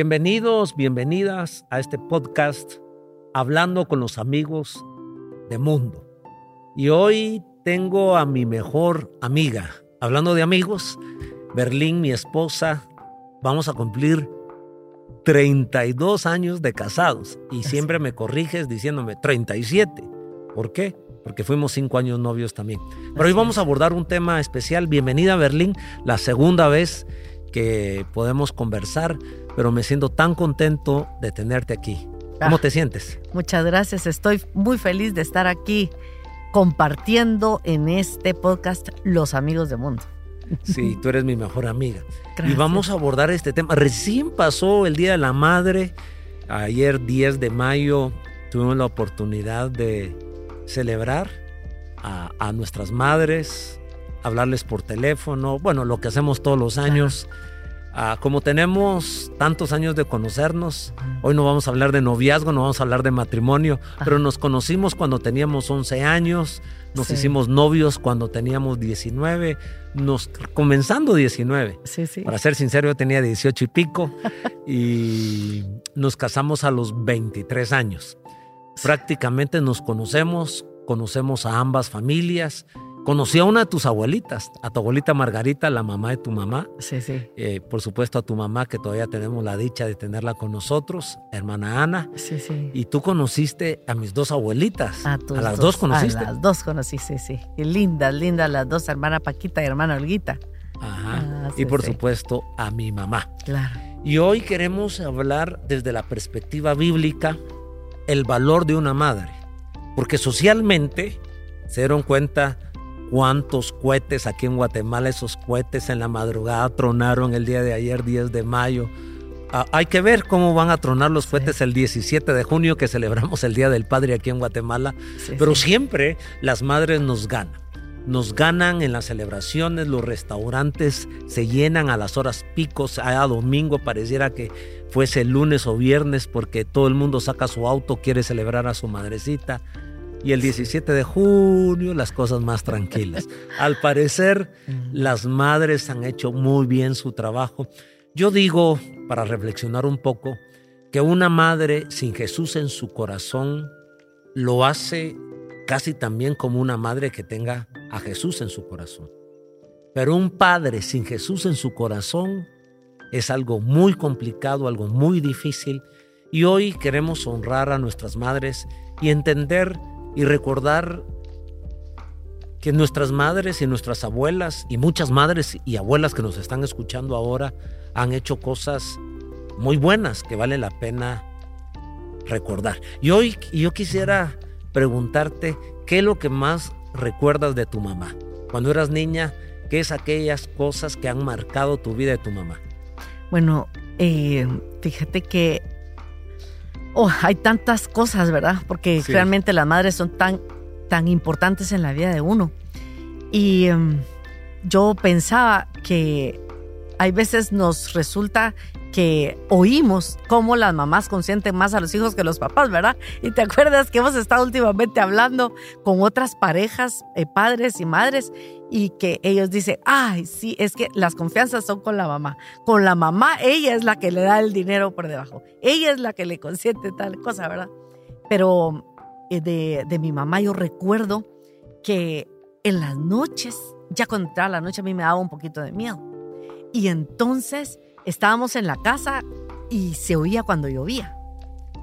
Bienvenidos, bienvenidas a este podcast Hablando con los amigos de mundo. Y hoy tengo a mi mejor amiga. Hablando de amigos, Berlín, mi esposa, vamos a cumplir 32 años de casados. Y siempre me corriges diciéndome 37. ¿Por qué? Porque fuimos cinco años novios también. Pero hoy vamos a abordar un tema especial. Bienvenida a Berlín, la segunda vez que podemos conversar, pero me siento tan contento de tenerte aquí. ¿Cómo ah, te sientes? Muchas gracias, estoy muy feliz de estar aquí compartiendo en este podcast Los Amigos del Mundo. Sí, tú eres mi mejor amiga. Y vamos a abordar este tema. Recién pasó el Día de la Madre. Ayer 10 de mayo tuvimos la oportunidad de celebrar a, nuestras madres, hablarles por teléfono, bueno, lo que hacemos todos los años. Ah, como tenemos tantos años de conocernos, hoy no vamos a hablar de noviazgo, no vamos a hablar de matrimonio, pero nos conocimos cuando teníamos 11 años, nos hicimos novios cuando teníamos 19, nos, comenzando 19. Para ser sincero, yo tenía 18 y pico y nos casamos a los 23 años. Prácticamente nos conocemos, conocemos a ambas familias Conocí a una de tus abuelitas, a tu abuelita Margarita, la mamá de tu mamá. Sí, sí. Eh, por supuesto a tu mamá, que todavía tenemos la dicha de tenerla con nosotros, hermana Ana. Sí, sí. Y tú conociste a mis dos abuelitas. A, tus a las dos, conociste. A las dos conocí, sí, sí. Y lindas, lindas las dos, hermana Paquita y hermana Olguita. Ajá. Ah, y por supuesto a mi mamá. Claro. Y hoy queremos hablar desde la perspectiva bíblica el valor de una madre. Porque socialmente se dieron cuenta cuántos cohetes aquí en Guatemala, esos cohetes en la madrugada tronaron el día de ayer, 10 de mayo. Ah, hay que ver cómo van a tronar los cohetes el 17 de junio, que celebramos el Día del Padre aquí en Guatemala. Pero siempre las madres nos ganan. Nos ganan en las celebraciones, los restaurantes se llenan a las horas picos, a domingo pareciera que fuese lunes o viernes porque todo el mundo saca su auto, quiere celebrar a su madrecita y el 17 de junio las cosas más tranquilas. Al parecer, las madres han hecho muy bien su trabajo. Yo digo, para reflexionar un poco, que una madre sin Jesús en su corazón lo hace casi también como una madre que tenga a Jesús en su corazón. Pero un padre sin Jesús en su corazón es algo muy complicado, algo muy difícil. Y hoy queremos honrar a nuestras madres y entender y recordar que nuestras madres y nuestras abuelas y muchas madres y abuelas que nos están escuchando ahora han hecho cosas muy buenas que vale la pena recordar. Y hoy yo quisiera preguntarte qué es lo que más recuerdas de tu mamá. Cuando eras niña, ¿qué es aquellas cosas que han marcado tu vida de tu mamá? Bueno, eh, fíjate que Oh, hay tantas cosas, ¿verdad? Porque realmente las madres son tan, tan importantes en la vida de uno. Y em, yo pensaba que hay veces nos resulta que oímos cómo las mamás consienten más a los hijos que los papás, ¿verdad? Y te acuerdas que hemos estado últimamente hablando con otras parejas, eh, padres y madres, y que ellos dicen, ay, sí, es que las confianzas son con la mamá. Con la mamá, ella es la que le da el dinero por debajo. Ella es la que le consiente tal cosa, ¿verdad? Pero eh, de, de mi mamá yo recuerdo que en las noches, ya cuando entraba la noche a mí me daba un poquito de miedo. Y entonces estábamos en la casa y se oía cuando llovía,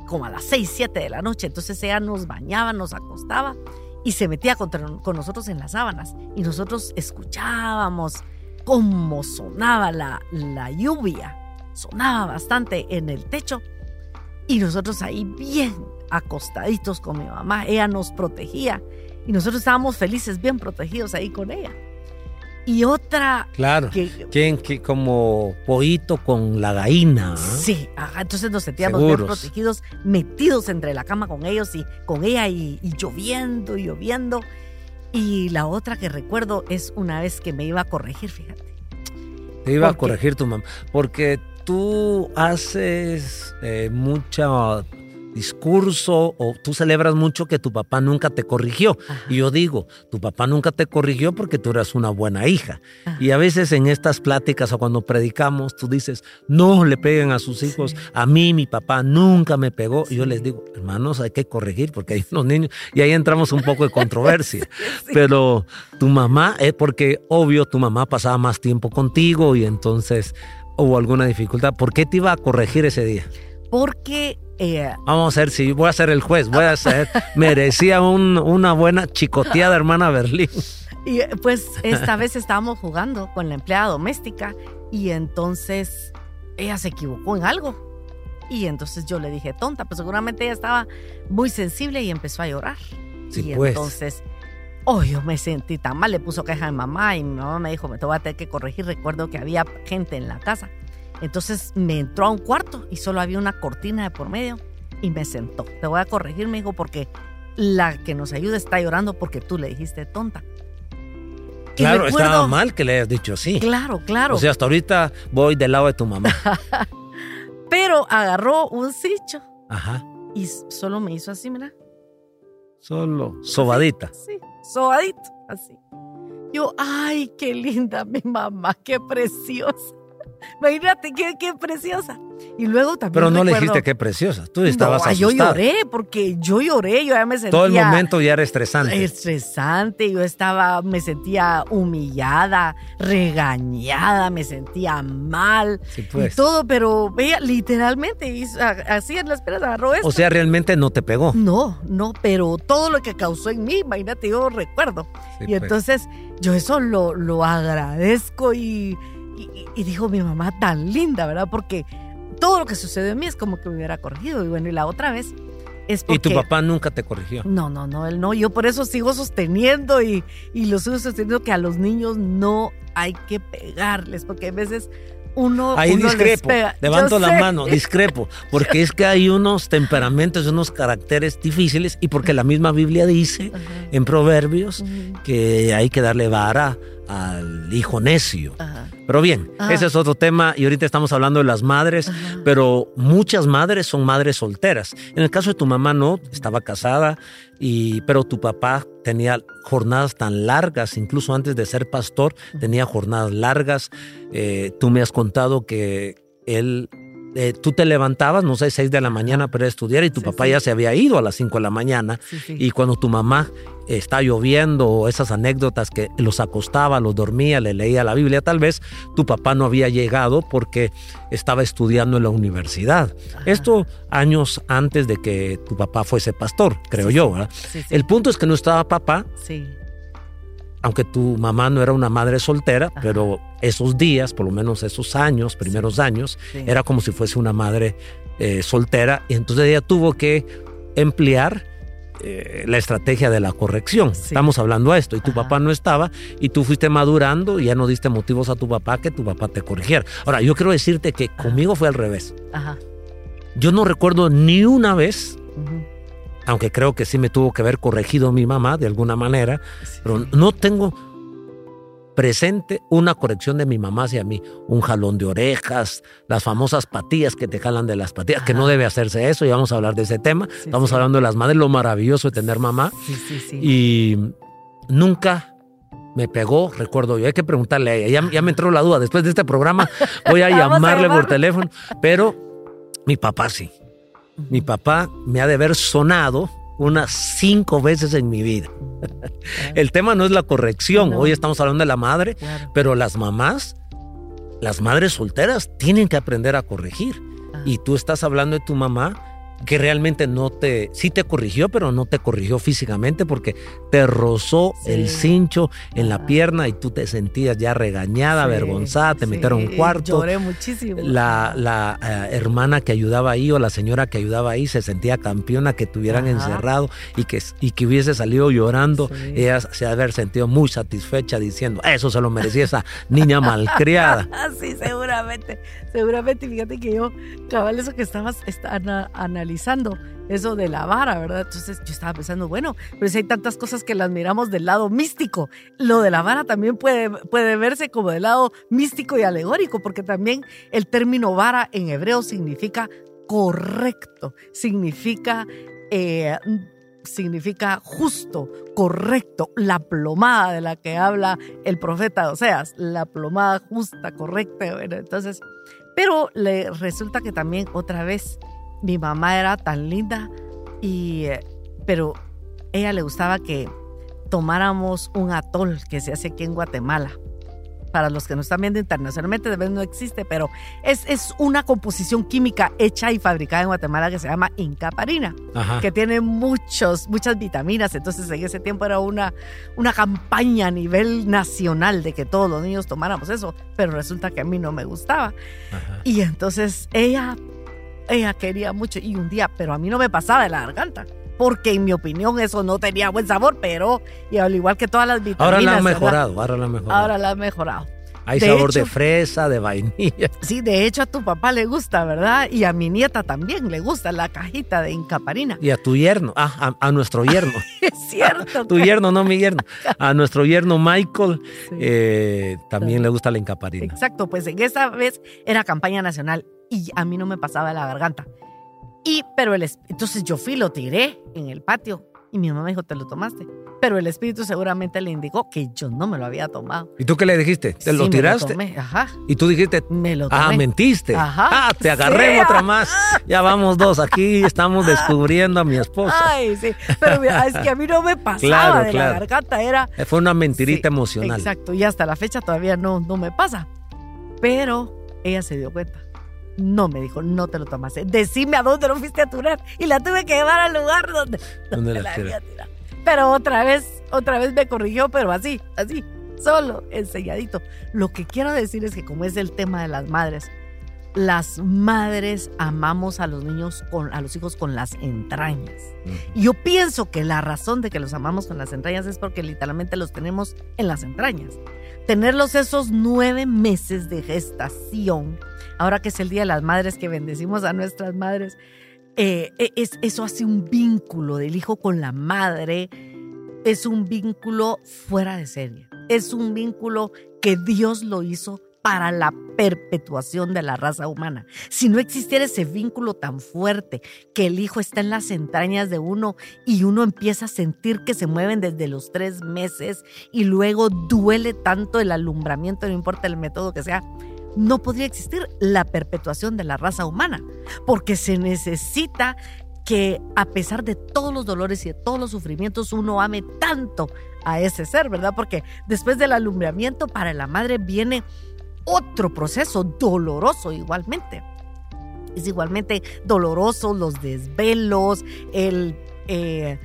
como a las 6, 7 de la noche. Entonces ella nos bañaba, nos acostaba y se metía con nosotros en las sábanas. Y nosotros escuchábamos cómo sonaba la, la lluvia. Sonaba bastante en el techo. Y nosotros ahí bien acostaditos con mi mamá. Ella nos protegía. Y nosotros estábamos felices, bien protegidos ahí con ella y otra. Claro. Que, que, como pollito con la gallina. ¿ah? Sí, entonces nos sentíamos bien protegidos, metidos entre la cama con ellos y con ella y, lloviendo y lloviendo. Y la otra que recuerdo es una vez que me iba a corregir, fíjate. Te iba a corregir tu mamá. Porque tú haces eh, mucha discurso o tú celebras mucho que tu papá nunca te corrigió. Y yo digo, tu papá nunca te corrigió porque tú eras una buena hija. Y a veces en estas pláticas o cuando predicamos, tú dices, no le peguen a sus hijos. A mí mi papá nunca me pegó. Y yo les digo, hermanos, hay que corregir porque hay unos niños. Y ahí entramos un poco de controversia. Pero tu mamá, es porque obvio tu mamá pasaba más tiempo contigo y entonces hubo alguna dificultad. ¿Por qué te iba a corregir ese día? Porque eh, Vamos a ver si voy a ser el juez, voy a ser. merecía una buena chicoteada, hermana Berlín. Y pues esta vez estábamos jugando con la empleada doméstica y entonces ella se equivocó en algo. Y entonces yo le dije, tonta, pues seguramente ella estaba muy sensible y empezó a llorar. Sí, y pues. entonces, oh, yo me sentí tan mal, le puso queja a mi mamá y mi mamá me dijo, me te voy a tener que corregir. Recuerdo que había gente en la casa. Entonces me entró a un cuarto y solo había una cortina de por medio y me sentó. Te voy a corregir, me dijo, porque la que nos ayuda está llorando porque tú le dijiste tonta. Claro, estaba mal que le hayas dicho así. Claro, claro. O sea, hasta ahorita voy del lado de tu mamá. Pero agarró un sicho. Ajá. Y solo me hizo así, mira. Solo sobadita. Sí, sobadito, así. Yo, ay, qué linda mi mamá, qué preciosa. Imagínate qué, qué preciosa. Y luego también. Pero no le dijiste qué preciosa. Tú estabas no, Yo lloré, porque yo lloré, yo ya me sentía. Todo el momento ya era estresante. Estresante, yo estaba, me sentía humillada, regañada, me sentía mal. Sí, pues. Y todo, pero ella literalmente hizo, así en las peras agarró esto. O sea, realmente no te pegó. No, no, pero todo lo que causó en mí, imagínate, yo recuerdo. Sí, y pues. entonces yo eso lo, lo agradezco y, y, y dijo mi mamá tan linda, ¿verdad? Porque todo lo que sucedió en mí es como que me hubiera corregido. Y bueno, y la otra vez es porque... ¿Y tu papá nunca te corrigió? No, no, no, él no. Yo por eso sigo sosteniendo y, y lo sigo sosteniendo que a los niños no hay que pegarles, porque a veces uno, Ahí uno discrepo, les pega. levanto Yo la sé. mano, discrepo, porque es que hay unos temperamentos, unos caracteres difíciles y porque la misma Biblia dice en Proverbios que hay que darle vara al hijo necio. Ajá. Pero bien, ese es otro tema y ahorita estamos hablando de las madres, Ajá. pero muchas madres son madres solteras. En el caso de tu mamá no, estaba casada, y, pero tu papá tenía jornadas tan largas, incluso antes de ser pastor, tenía jornadas largas. Eh, tú me has contado que él... eh, tú te levantabas, no sé, 6 de la mañana para estudiar y tu Sí, papá sí. ya se había ido a las 5 de la mañana Sí, y cuando tu mamá está lloviendo o esas anécdotas que los acostaba, los dormía, le leía la Biblia, tal vez tu papá no había llegado porque estaba estudiando en la universidad. Esto años antes de que tu papá fuese pastor, creo yo. El punto es que no estaba papá, Sí. Aunque tu mamá no era una madre soltera, Ajá. pero esos días, por lo menos esos años, primeros años, Sí. era como si fuese una madre eh, soltera y entonces ella tuvo que emplear eh, la estrategia de la corrección. Sí. Estamos hablando de esto y tu Ajá. papá no estaba y tú fuiste madurando y ya no diste motivos a tu papá que tu papá te corrigiera. Ahora, yo quiero decirte que conmigo fue al revés. Ajá. Yo no recuerdo ni una vez. Aunque creo que sí me tuvo que haber corregido mi mamá de alguna manera, Sí. pero no tengo presente una corrección de mi mamá hacia mí, un jalón de orejas, las famosas patillas que te jalan de las patillas, que no debe hacerse eso, y vamos a hablar de ese tema. Sí, Estamos sí. hablando de las madres, lo maravilloso de tener mamá, Sí, sí, sí. y nunca me pegó, recuerdo yo, hay que preguntarle a ella, ya, ya me entró la duda, después de este programa voy a llamarle por teléfono, pero mi papá sí, mi papá me ha de haber sonado unas cinco veces en mi vida. El tema no es la corrección, hoy estamos hablando de la madre, pero las mamás, las madres solteras, tienen que aprender a corregir. Ah. Y tú estás hablando de tu mamá que realmente no te, sí te corrigió, pero no te corrigió físicamente porque te rozó Sí. el cincho en la pierna y tú te sentías ya regañada, Sí, avergonzada, te sí, metieron un cuarto. Lloré muchísimo. La, la, eh, hermana que ayudaba ahí o la señora que ayudaba ahí se sentía campeona que tuvieran Ajá. encerrado y que, y que hubiese salido llorando. Ella se ha haber sentido muy satisfecha diciendo, eso se lo merecía esa niña malcriada. Ah, sí, seguramente. Seguramente, fíjate que yo, cabal, eso que estabas está- eso de la vara, ¿verdad? Entonces yo estaba pensando, bueno, pero si hay tantas cosas que las miramos del lado místico, lo de la vara también puede, puede verse como del lado místico y alegórico, porque también el término vara en hebreo significa correcto, significa, eh, significa justo, correcto, la plomada de la que habla el profeta Oseas, la plomada justa, correcta. Bueno, entonces, pero le resulta que también otra vez mi mamá era tan linda y, eh, pero ella le gustaba que tomáramos un atol que se hace aquí en Guatemala para los que no están viendo internacionalmente, de vez no existe, pero es, es una composición química hecha y fabricada en Guatemala que se llama incaparina, que tiene muchos, muchas vitaminas. Entonces, en ese tiempo era una, una campaña a nivel nacional de que todos los niños tomáramos eso, pero resulta que a mí no me gustaba. Y entonces ella, ella quería mucho, y un día, pero a mí no me pasaba de la garganta porque en mi opinión eso no tenía buen sabor, pero y al igual que todas las vitaminas. Ahora la han mejorado, ahora la han mejorado. Ahora la han mejorado. Hay sabor de fresa, de vainilla. Sí, de hecho a tu papá le gusta, ¿verdad? Y a mi nieta también le gusta la cajita de incaparina. Y a tu yerno, ah, a, nuestro yerno. es cierto. tu yerno, no mi yerno. A nuestro yerno Michael eh, también le gusta la incaparina. Exacto, pues en esa vez era campaña nacional y a mí no me pasaba la garganta. Y, pero el, entonces yo fui, lo tiré en el patio y mi mamá dijo, ¿te lo tomaste? Pero el espíritu seguramente le indicó que yo no me lo había tomado. ¿Y tú qué le dijiste? ¿Te lo tiraste? Me lo tomé. Ajá. Y tú dijiste, me lo ah, tomé. Ah, mentiste. Ajá. Ah, te agarré otra más. Ya vamos dos. Aquí estamos descubriendo a mi esposa. Ay, sí. Pero es que a mí no me pasaba de la garganta. Era. Fue una mentirita emocional. Exacto. Y hasta la fecha todavía no, no me pasa. Pero ella se dio cuenta. No, me dijo, no te lo tomaste. Decime a dónde lo fuiste a tirar. Y la tuve que llevar al lugar donde, la, había tirado. Pero otra vez, otra vez me corrigió, pero así, así, solo, enseñadito. Lo que quiero decir es que como es el tema de las madres, las madres amamos a los niños, con, a los hijos con las entrañas. Y yo pienso que la razón de que los amamos con las entrañas es porque literalmente los tenemos en las entrañas. Tenerlos esos nueve meses de gestación ahora que es el Día de las Madres, que bendecimos a nuestras madres, eh, e, es, eso hace un vínculo del hijo con la madre, es un vínculo fuera de serie, es un vínculo que Dios lo hizo para la perpetuación de la raza humana. Si no existiera ese vínculo tan fuerte, que el hijo está en las entrañas de uno y uno empieza a sentir que se mueven desde los tres meses y luego duele tanto el alumbramiento, no importa el método que sea, no podría existir la perpetuación de la raza humana, porque se necesita que a pesar de todos los dolores y de todos los sufrimientos, uno ame tanto a ese ser, ¿verdad? Porque después del alumbramiento para la madre viene otro proceso doloroso igualmente. Es igualmente doloroso los desvelos, el, eh,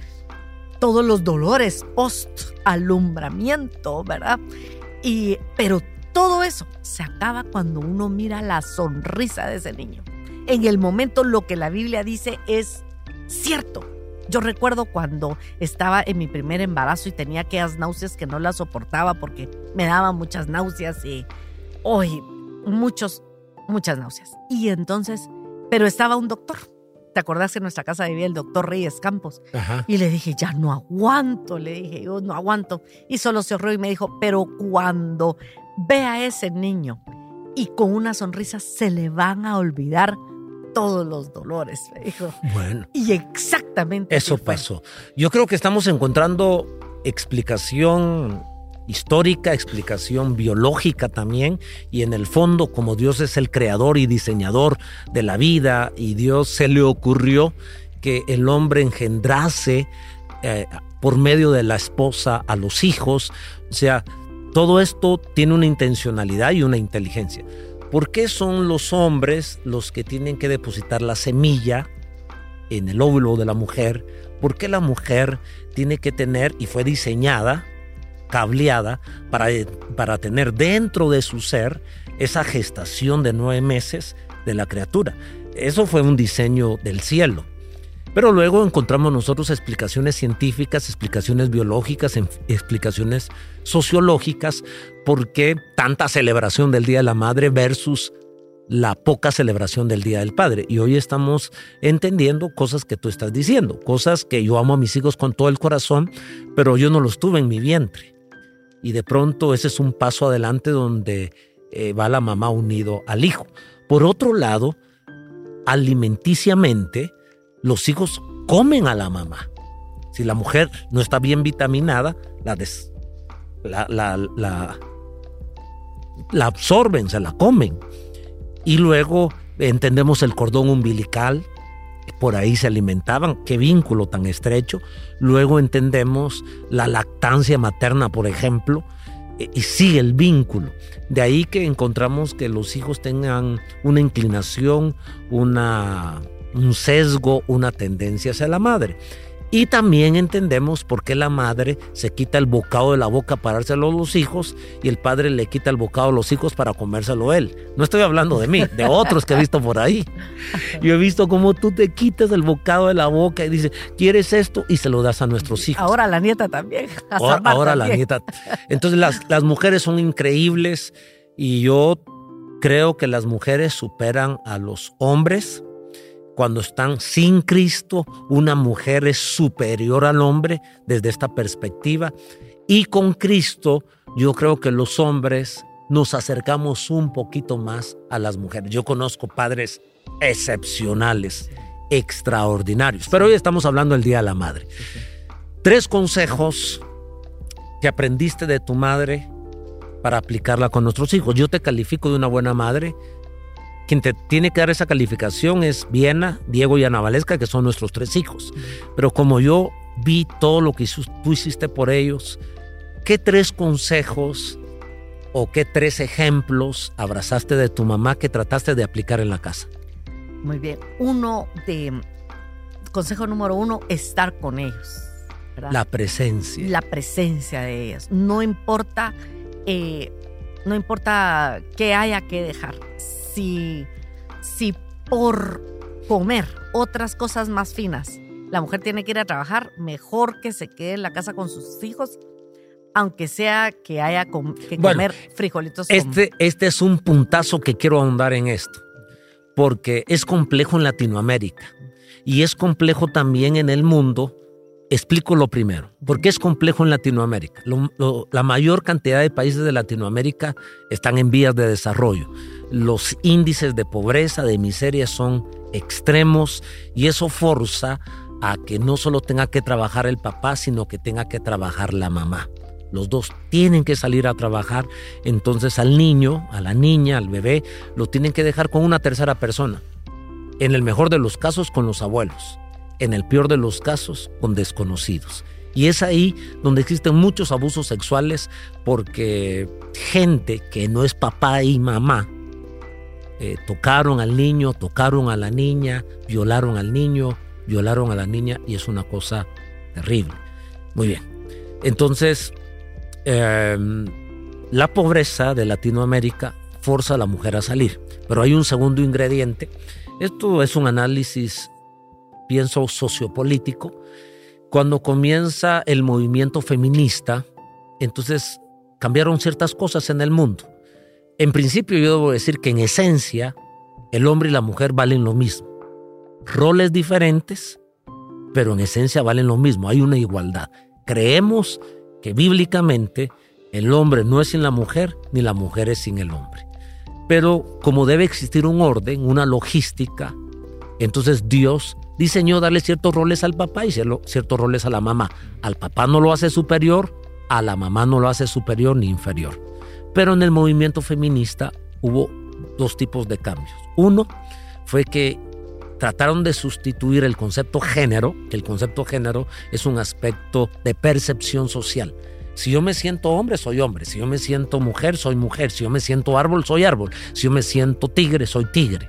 todos los dolores post alumbramiento, ¿verdad? Y, pero todo eso se acaba cuando uno mira la sonrisa de ese niño. En el momento lo que la Biblia dice es cierto. Yo recuerdo cuando estaba en mi primer embarazo y tenía aquellas náuseas que no las soportaba porque me daban muchas náuseas y hoy muchos, muchas náuseas. Y entonces, pero estaba un doctor. ¿Te acordás que en nuestra casa vivía el doctor Reyes Campos? Y le dije, ya no aguanto, le dije, yo no aguanto. Y solo se y me dijo, pero cuando Ve a ese niño y con una sonrisa se le van a olvidar todos los dolores, me dijo. Bueno. Y exactamente. Eso pasó. Yo creo que estamos encontrando explicación histórica, explicación biológica también, y en el fondo, como Dios es el creador y diseñador de la vida, y Dios se le ocurrió que el hombre engendrase eh, por medio de la esposa a los hijos, o sea, todo esto tiene una intencionalidad y una inteligencia. ¿Por qué son los hombres los que tienen que depositar la semilla en el óvulo de la mujer? ¿Por qué la mujer tiene que tener y fue diseñada, cableada, para, para tener dentro de su ser esa gestación de nueve meses de la criatura? Eso fue un diseño del cielo. Pero luego encontramos nosotros explicaciones científicas, explicaciones biológicas, explicaciones sociológicas, por qué tanta celebración del Día de la Madre versus la poca celebración del Día del Padre. Y hoy estamos entendiendo cosas que tú estás diciendo, cosas que yo amo a mis hijos con todo el corazón, pero yo no los tuve en mi vientre. Y de pronto ese es un paso adelante donde eh, va la mamá unido al hijo. Por otro lado, alimenticiamente, los hijos comen a la mamá. Si la mujer no está bien vitaminada, la, la, la, la absorben, se la comen. Y luego entendemos el cordón umbilical, por ahí se alimentaban, qué vínculo tan estrecho. Luego entendemos la lactancia materna, por ejemplo, e, y sigue el vínculo. De ahí que encontramos que los hijos tengan una inclinación, una, un sesgo, una tendencia hacia la madre. Y también entendemos por qué la madre se quita el bocado de la boca para dárselo a los hijos y el padre le quita el bocado a los hijos para comérselo él. No estoy hablando de mí, de otros que he visto por ahí. Yo he visto cómo tú te quitas el bocado de la boca y dices, ¿quieres esto? Y se lo das a nuestros hijos. Ahora la nieta también. Ahora, la nieta. Entonces las, las mujeres son increíbles y yo creo que las mujeres superan a los hombres cuando están sin Cristo, una mujer es superior al hombre desde esta perspectiva. Y con Cristo, yo creo que los hombres nos acercamos un poquito más a las mujeres. Yo conozco padres excepcionales, extraordinarios. Pero hoy estamos hablando del Día de la Madre. Tres consejos que aprendiste de tu madre para aplicarla con nuestros hijos. Yo te califico de una buena madre quien te tiene que dar esa calificación es Viena, Diego y Ana Valesca, que son nuestros tres hijos. Pero como yo vi todo lo que tú hiciste por ellos, ¿qué tres consejos o qué tres ejemplos abrazaste de tu mamá que trataste de aplicar en la casa? Muy bien. Uno de. Consejo número uno, estar con ellos. La presencia. La presencia de ellas. No importa. Eh, no importa qué haya que dejar si, si por comer otras cosas más finas la mujer tiene que ir a trabajar, mejor que se quede en la casa con sus hijos, aunque sea que haya que comer frijolitos. Este, este es un puntazo que quiero ahondar en esto, porque es complejo en Latinoamérica y es complejo también en el mundo. Explico lo primero. ¿Por qué es complejo en Latinoamérica? la mayor cantidad de países de Latinoamérica están en vías de desarrollo los índices de pobreza, de miseria son extremos y eso forza a que no solo tenga que trabajar el papá, sino que tenga que trabajar la mamá. Los dos tienen que salir a trabajar, entonces al niño, a la niña, al bebé, lo tienen que dejar con una tercera persona. En el mejor de los casos con los abuelos, en el peor de los casos con desconocidos. Y es ahí donde existen muchos abusos sexuales porque gente que no es papá y mamá eh, tocaron al niño, tocaron a la niña, violaron al niño, violaron a la niña y es una cosa terrible. Muy bien. Entonces, em, la pobreza de Latinoamérica forza a la mujer a salir. Pero hay un segundo ingrediente. Esto es un análisis, pienso, sociopolítico. Cuando comienza el movimiento feminista, entonces cambiaron ciertas cosas en el mundo. En principio yo debo decir que en esencia el hombre y la mujer valen lo mismo. Roles diferentes, pero en esencia valen lo mismo. Hay una igualdad. Creemos que bíblicamente el hombre no es sin la mujer ni la mujer es sin el hombre. Pero como debe existir un orden, una logística, entonces Dios diseñó darle ciertos roles al papá y ciertos roles a la mamá. Al papá no lo hace superior, a la mamá no lo hace superior ni inferior. Pero en el movimiento feminista hubo dos tipos de cambios. Uno fue que trataron de sustituir el concepto género, que el concepto género es un aspecto de percepción social. Si yo me siento hombre, soy hombre. Si yo me siento mujer, soy mujer. Si yo me siento árbol, soy árbol. Si yo me siento tigre, soy tigre.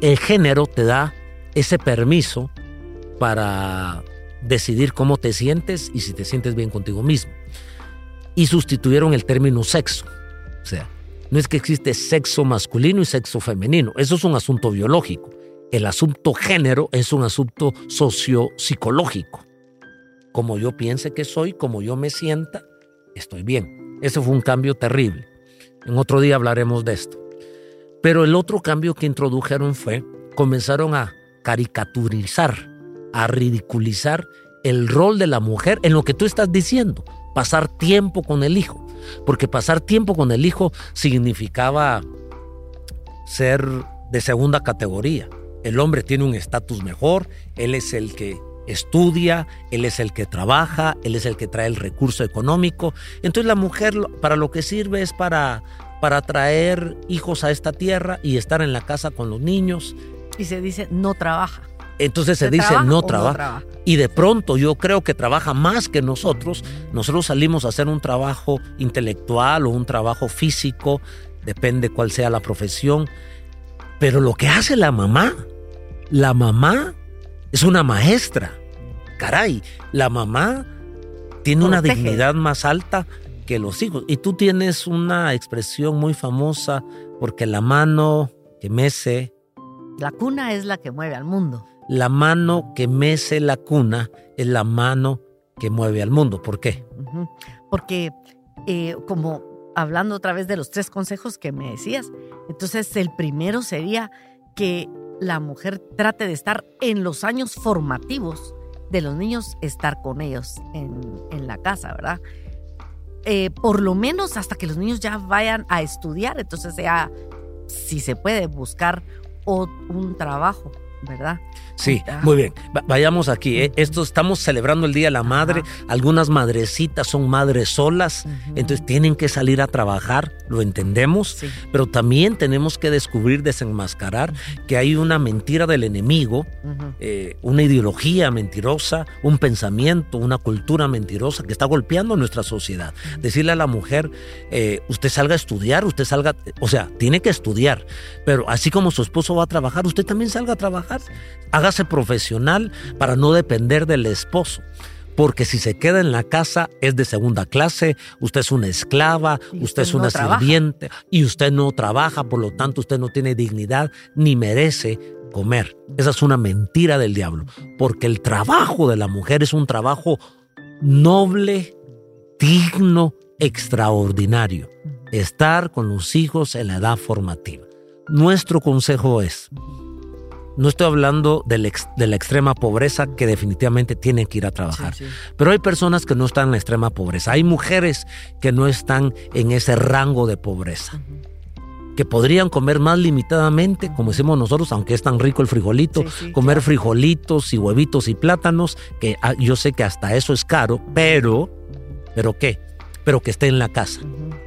El género te da ese permiso para decidir cómo te sientes y si te sientes bien contigo mismo y sustituyeron el término sexo. O sea, no es que existe sexo masculino y sexo femenino, eso es un asunto biológico. El asunto género es un asunto sociopsicológico. Como yo piense que soy, como yo me sienta, estoy bien. Ese fue un cambio terrible. En otro día hablaremos de esto. Pero el otro cambio que introdujeron fue, comenzaron a caricaturizar, a ridiculizar el rol de la mujer en lo que tú estás diciendo pasar tiempo con el hijo, porque pasar tiempo con el hijo significaba ser de segunda categoría. El hombre tiene un estatus mejor, él es el que estudia, él es el que trabaja, él es el que trae el recurso económico. Entonces la mujer para lo que sirve es para, para traer hijos a esta tierra y estar en la casa con los niños. Y se dice no trabaja. Entonces se, dice no trabaja. Y de pronto yo creo que trabaja más que nosotros. Nosotros salimos a hacer un trabajo intelectual o un trabajo físico, depende cuál sea la profesión. Pero lo que hace la mamá, la mamá es una maestra. Caray, la mamá tiene una dignidad más alta que los hijos. Y tú tienes una expresión muy famosa porque la mano que mece... La cuna es la que mueve al mundo. La mano que mece la cuna es la mano que mueve al mundo. ¿Por qué? Porque eh, como hablando otra vez de los tres consejos que me decías, entonces el primero sería que la mujer trate de estar en los años formativos de los niños, estar con ellos en, la casa, ¿verdad? Eh, por lo menos hasta que los niños ya vayan a estudiar, entonces sea, si se puede, buscar un trabajo, ¿verdad? Sí, muy bien. Vayamos aquí. ¿eh? Esto estamos celebrando el Día de la Madre. Algunas madrecitas son madres solas, entonces tienen que salir a trabajar, lo entendemos, pero también tenemos que descubrir, desenmascarar que hay una mentira del enemigo, eh, una ideología mentirosa, un pensamiento, una cultura mentirosa que está golpeando nuestra sociedad. Decirle a la mujer, eh, usted salga a estudiar, usted salga, o sea, tiene que estudiar, pero así como su esposo va a trabajar, usted también salga a trabajar hágase profesional para no depender del esposo. Porque si se queda en la casa es de segunda clase, usted es una esclava, usted, es una sirviente y usted no trabaja, por lo tanto usted no tiene dignidad ni merece comer. Esa es una mentira del diablo, porque el trabajo de la mujer es un trabajo noble, digno, extraordinario. Estar con los hijos en la edad formativa. Nuestro consejo es, no estoy hablando de, la extrema pobreza que definitivamente tienen que ir a trabajar. Pero hay personas que no están en la extrema pobreza. Hay mujeres que no están en ese rango de pobreza. Que podrían comer más limitadamente, como decimos nosotros, aunque es tan rico el frijolito, comer frijolitos y huevitos y plátanos, que ah, yo sé que hasta eso es caro, pero, ¿pero qué? Pero que esté en la casa.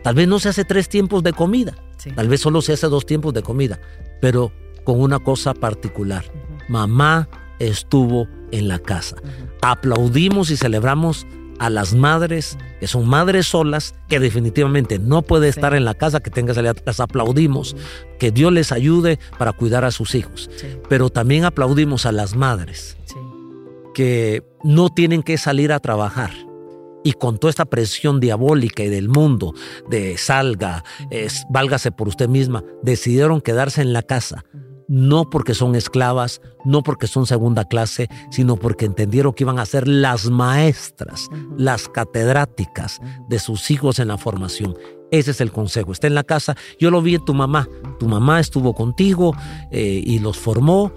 Tal vez no se hace tres tiempos de comida, tal vez solo se hace dos tiempos de comida, pero con una cosa particular. Mamá estuvo en la casa. Aplaudimos y celebramos a las madres que son madres solas, que definitivamente no puede estar en la casa, que tenga que salir, las aplaudimos, que Dios les ayude para cuidar a sus hijos. Pero también aplaudimos a las madres que no tienen que salir a trabajar. Y con toda esta presión diabólica y del mundo de salga, es, válgase por usted misma, decidieron quedarse en la casa no porque son esclavas, no porque son segunda clase, sino porque entendieron que iban a ser las maestras, las catedráticas de sus hijos en la formación. Ese es el consejo. Está en la casa. Yo lo vi en tu mamá. Tu mamá estuvo contigo eh, y los formó.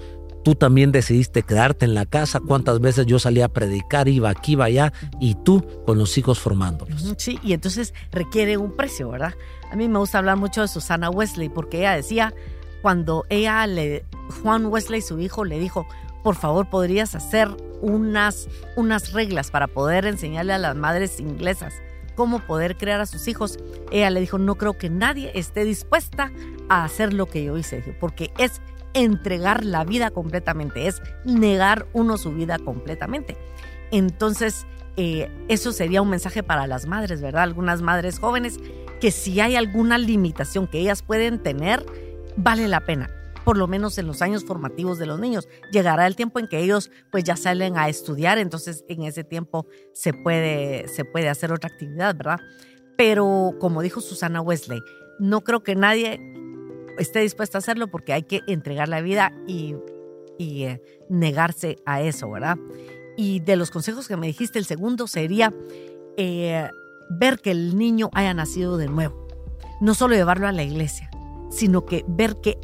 Tú también decidiste quedarte en la casa. ¿Cuántas veces yo salía a predicar, iba aquí, iba allá, y tú con los hijos formándolos? Sí, y entonces requiere un precio, ¿verdad? A mí me gusta hablar mucho de Susana Wesley porque ella decía, cuando ella le, Juan Wesley, su hijo, le dijo, por favor, podrías hacer unas, unas reglas para poder enseñarle a las madres inglesas cómo poder crear a sus hijos. Ella le dijo, no creo que nadie esté dispuesta a hacer lo que yo hice, porque es entregar la vida completamente, es negar uno su vida completamente. Entonces, eh, eso sería un mensaje para las madres, ¿verdad? Algunas madres jóvenes, que si hay alguna limitación que ellas pueden tener, vale la pena por lo menos en los años formativos de los niños. Llegará el tiempo en que ellos pues ya salen a estudiar, entonces en ese tiempo se puede, se puede hacer otra actividad, ¿verdad? Pero como dijo Susana Wesley, no creo que nadie esté dispuesto a hacerlo porque hay que entregar la vida y, eh, negarse a eso, ¿verdad? Y de los consejos que me dijiste, el segundo sería eh, ver que el niño haya nacido de nuevo, no solo llevarlo a la iglesia, sino que ver que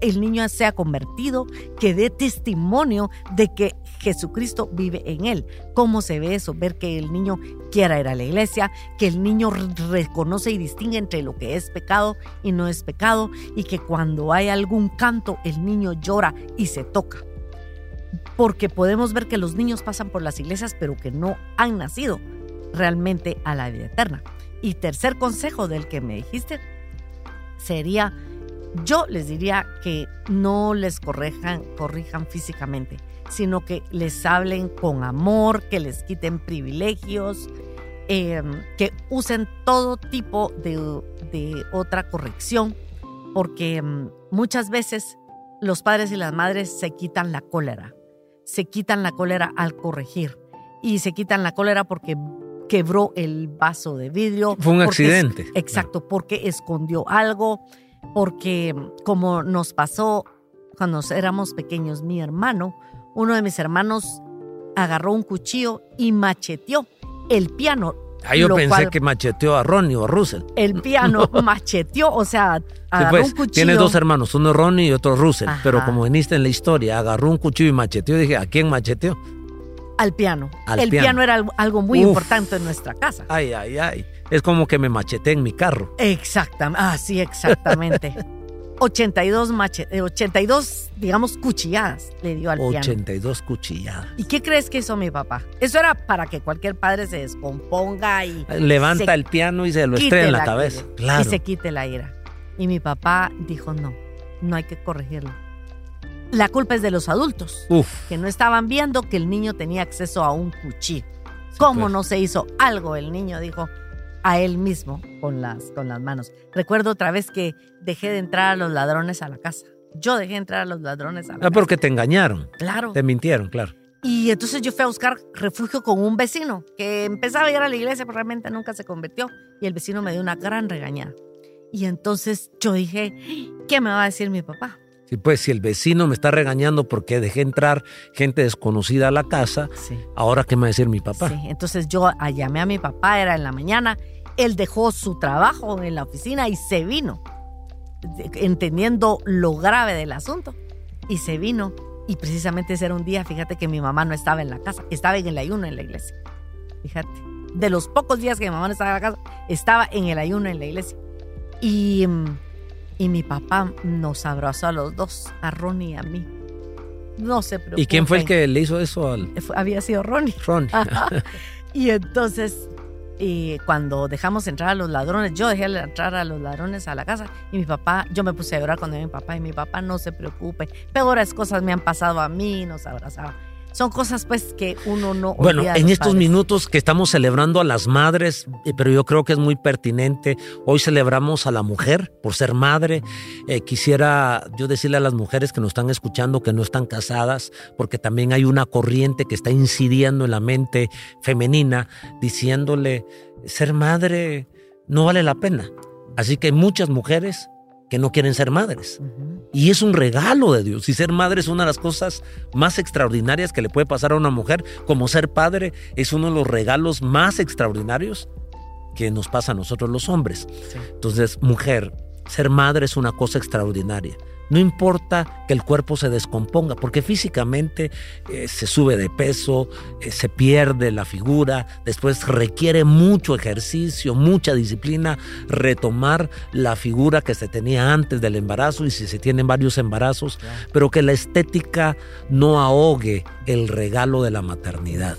el niño sea convertido, que dé testimonio de que Jesucristo vive en él. ¿Cómo se ve eso? Ver que el niño quiera ir a la iglesia, que el niño reconoce y distingue entre lo que es pecado y no es pecado, y que cuando hay algún canto el niño llora y se toca. Porque podemos ver que los niños pasan por las iglesias pero que no han nacido realmente a la vida eterna. Y tercer consejo del que me dijiste sería, yo les diría que no les corrijan, corrijan físicamente, sino que les hablen con amor, que les quiten privilegios, em, que usen todo tipo de, de otra corrección, porque em, muchas veces los padres y las madres se quitan la cólera, se quitan la cólera al corregir y se quitan la cólera porque quebró el vaso de vidrio. Fue un accidente. exacto, porque escondió algo, porque como nos pasó cuando éramos pequeños, mi hermano, uno de mis hermanos agarró un cuchillo y macheteó el piano. Ah, yo pensé que macheteó a Ronnie o a Russell. El piano macheteó, o sea, agarró pues, un cuchillo. Tiene dos hermanos, uno Ronnie y otro Russell. Pero como viniste en la historia, agarró un cuchillo y macheteó. Dije, ¿a quién macheteó? Al piano. el piano. era algo muy importante en nuestra casa. Ay, ay, ay. Es como que me macheté en mi carro. Exactamente. Ah, sí, exactamente. 82 machete, 82, digamos, cuchilladas le dio al piano. 82 cuchilladas. ¿Y qué crees que hizo mi papá? Eso era para que cualquier padre se descomponga y... Levanta el piano y se lo estrella en la, cabeza. Claro. Y se quite la ira. Y mi papá dijo, no, no hay que corregirlo la culpa es de los adultos, que no estaban viendo que el niño tenía acceso a un cuchillo. ¿Cómo pues. no se hizo algo? El niño dijo a él mismo con las, con las manos. Recuerdo otra vez que dejé de entrar a los ladrones a la casa. Yo dejé de entrar a los ladrones a la ah, casa. porque te engañaron. Claro. Te mintieron, claro. Y entonces yo fui a buscar refugio con un vecino que empezaba a ir a la iglesia, pero realmente nunca se convirtió. Y el vecino me dio una gran regañada. Y entonces yo dije, ¿qué me va a decir mi papá? Sí, pues si el vecino me está regañando porque dejé entrar gente desconocida a la casa, ahora qué me va a decir mi papá. Sí, entonces yo llamé a mi papá, era en la mañana, él dejó su trabajo en la oficina y se vino, entendiendo lo grave del asunto, y se vino. Y precisamente ese era un día, fíjate que mi mamá no estaba en la casa, estaba en el ayuno en la iglesia. Fíjate, de los pocos días que mi mamá no estaba en la casa, estaba en el ayuno en la iglesia. Y mm, y mi papá nos abrazó a los dos, a Ronnie y a mí. No se preocupen. ¿Y quién fue el que le hizo eso al...? Había sido Ronnie. Ronnie. y entonces, y cuando dejamos entrar a los ladrones, yo dejé entrar a los ladrones a la casa y mi papá, yo me puse a llorar cuando mi papá y mi papá no se preocupe. Peores cosas me han pasado a mí, nos abrazaba son cosas pues que uno no bueno en estos minutos que estamos celebrando a las madres eh, pero yo creo que es muy pertinente hoy celebramos a la mujer por ser madre. Eh, quisiera yo decirle a las mujeres que nos están escuchando que no están casadas porque también hay una corriente que está incidiendo en la mente femenina diciéndole ser madre no vale la pena así que muchas mujeres que no quieren ser madres. Y es un regalo de Dios. Y ser madre es una de las cosas más extraordinarias que le puede pasar a una mujer. Como ser padre es uno de los regalos más extraordinarios que nos pasa a nosotros los hombres. Entonces, mujer, ser madre es una cosa extraordinaria. No importa que el cuerpo se descomponga, porque físicamente eh, se sube de peso, eh, se pierde la figura, después requiere mucho ejercicio, mucha disciplina, retomar la figura que se tenía antes del embarazo y si se tienen varios embarazos, pero que la estética no ahogue el regalo de la maternidad.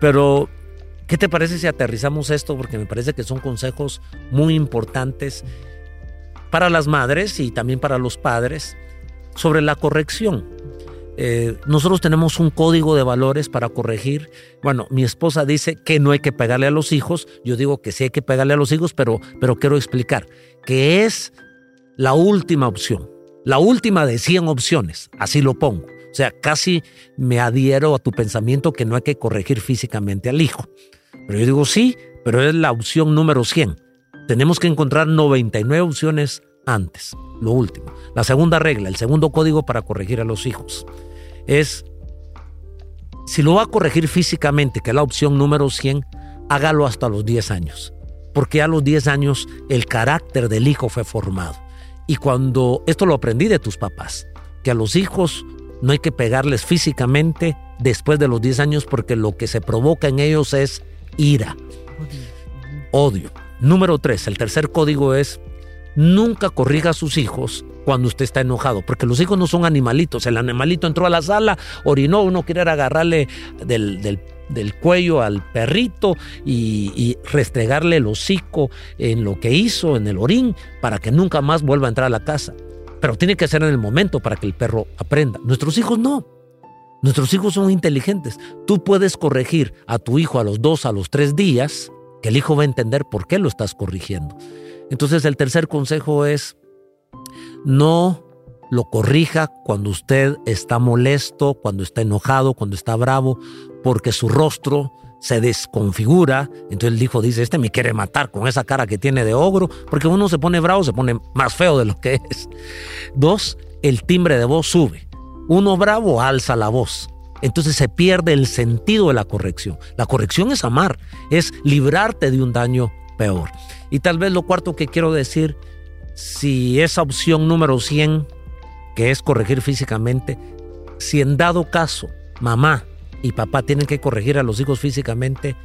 Pero ¿Qué te parece si aterrizamos esto? Porque me parece que son consejos muy importantes para las madres y también para los padres sobre la corrección. Eh, nosotros tenemos un código de valores para corregir. Bueno, mi esposa dice que no hay que pegarle a los hijos. Yo digo que sí hay que pegarle a los hijos, pero, pero quiero explicar que es la última opción, la última de 100 opciones, así lo pongo. O sea, casi me adhiero a tu pensamiento que no hay que corregir físicamente al hijo. Pero yo digo sí, pero es la opción número 100 tenemos que encontrar 99 opciones antes. Lo último. La segunda regla, el segundo código para corregir a los hijos, es, si lo va a corregir físicamente, que es la opción número 100, hágalo hasta los 10 años. Porque a los 10 años el carácter del hijo fue formado. Y cuando esto lo aprendí de tus papás, que a los hijos no hay que pegarles físicamente después de los 10 años porque lo que se provoca en ellos es ira, odio. Número 3, el tercer código es nunca corrija a sus hijos cuando usted está enojado, porque los hijos no son animalitos. El animalito entró a la sala, orinó, uno quiere agarrarle del, del, cuello al perrito y, y, restregarle el hocico en lo que hizo, en el orín, para que nunca más vuelva a entrar a la casa. Pero tiene que ser en el momento para que el perro aprenda. Nuestros hijos no. Nuestros hijos son inteligentes. Tú puedes corregir a tu hijo a los dos, a los tres días, que el hijo va a entender por qué lo estás corrigiendo. Entonces el tercer consejo es, no lo corrija cuando usted está molesto, cuando está enojado, cuando está bravo, porque su rostro se desconfigura. Entonces el hijo dice, este me quiere matar con esa cara que tiene de ogro, porque uno se pone bravo, se pone más feo de lo que es. Dos, el timbre de voz sube. Uno bravo alza la voz. Entonces se pierde el sentido de la corrección. La corrección es amar, es librarte de un daño peor. Y tal vez lo cuarto que quiero decir, si esa opción número 100, que es corregir físicamente, si en dado caso mamá y papá tienen que corregir a los hijos físicamente,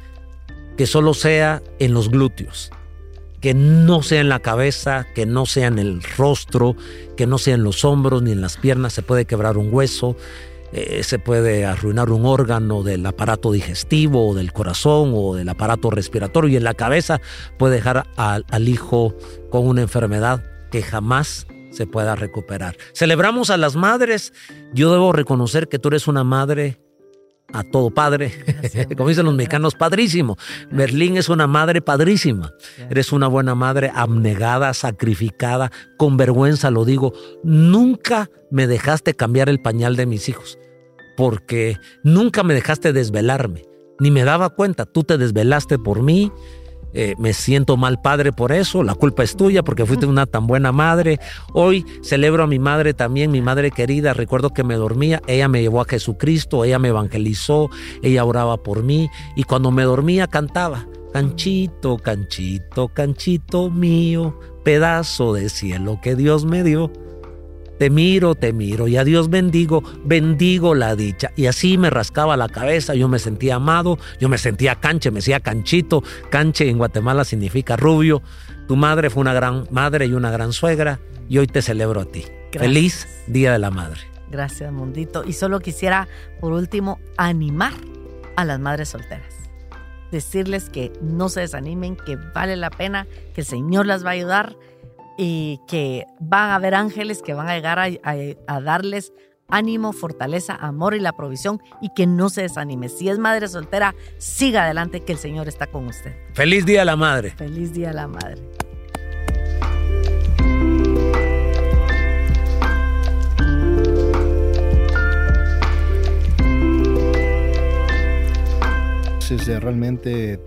que solo sea en los glúteos, que no sea en la cabeza, que no sea en el rostro, que no sea en los hombros ni en las piernas, se puede quebrar un hueso, eh, se puede arruinar un órgano del aparato digestivo o del corazón o del aparato respiratorio y en la cabeza puede dejar al, al hijo con una enfermedad que jamás se pueda recuperar. Celebramos a las madres. Yo debo reconocer que tú eres una madre a todo padre, como dicen los mexicanos, padrísimo. Berlín es una madre padrísima. Eres una buena madre, abnegada, sacrificada, con vergüenza lo digo. Nunca me dejaste cambiar el pañal de mis hijos, porque nunca me dejaste desvelarme, ni me daba cuenta. Tú te desvelaste por mí, eh, me siento mal padre por eso, la culpa es tuya porque fuiste una tan buena madre. Hoy celebro a mi madre también, mi madre querida, recuerdo que me dormía, ella me llevó a Jesucristo, ella me evangelizó, ella oraba por mí y cuando me dormía cantaba, canchito, canchito, canchito mío, pedazo de cielo que Dios me dio. Te miro, te miro y a Dios bendigo, bendigo la dicha. Y así me rascaba la cabeza, yo me sentía amado, yo me sentía canche, me decía canchito. Canche en Guatemala significa rubio. Tu madre fue una gran madre y una gran suegra y hoy te celebro a ti. Feliz Día de la Madre. Gracias, Mundito. Y solo quisiera, por último, animar a las madres solteras. Decirles que no se desanimen, que vale la pena, que el Señor las va a ayudar y que van a haber ángeles que van a llegar a, darles ánimo, fortaleza, amor y la provisión y que no se desanime. Si es madre soltera, siga adelante que el Señor está con usted. Feliz Día a la Madre. Feliz Día a la Madre. Es de realmente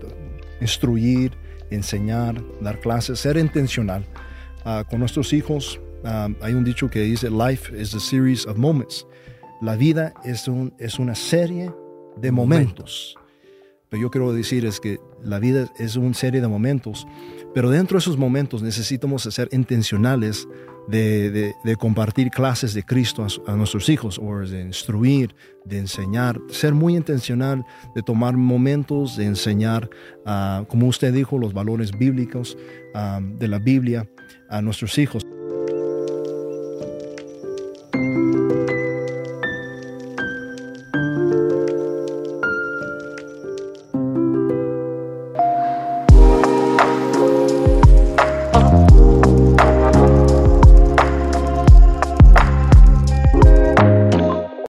instruir, enseñar, dar clases, ser intencional Ah, con nuestros hijos, ah, hay un dicho que dice, life is a series of moments. La vida es, un, es una serie de momentos. Pero yo quiero decir es que la vida es una serie de momentos, pero dentro de esos momentos necesitamos ser intencionales de, de, compartir clases de Cristo a, nuestros hijos, o de instruir, de enseñar, ser muy intencional, de tomar momentos de enseñar, uh, como usted dijo, los valores bíblicos de la Biblia a nuestros hijos.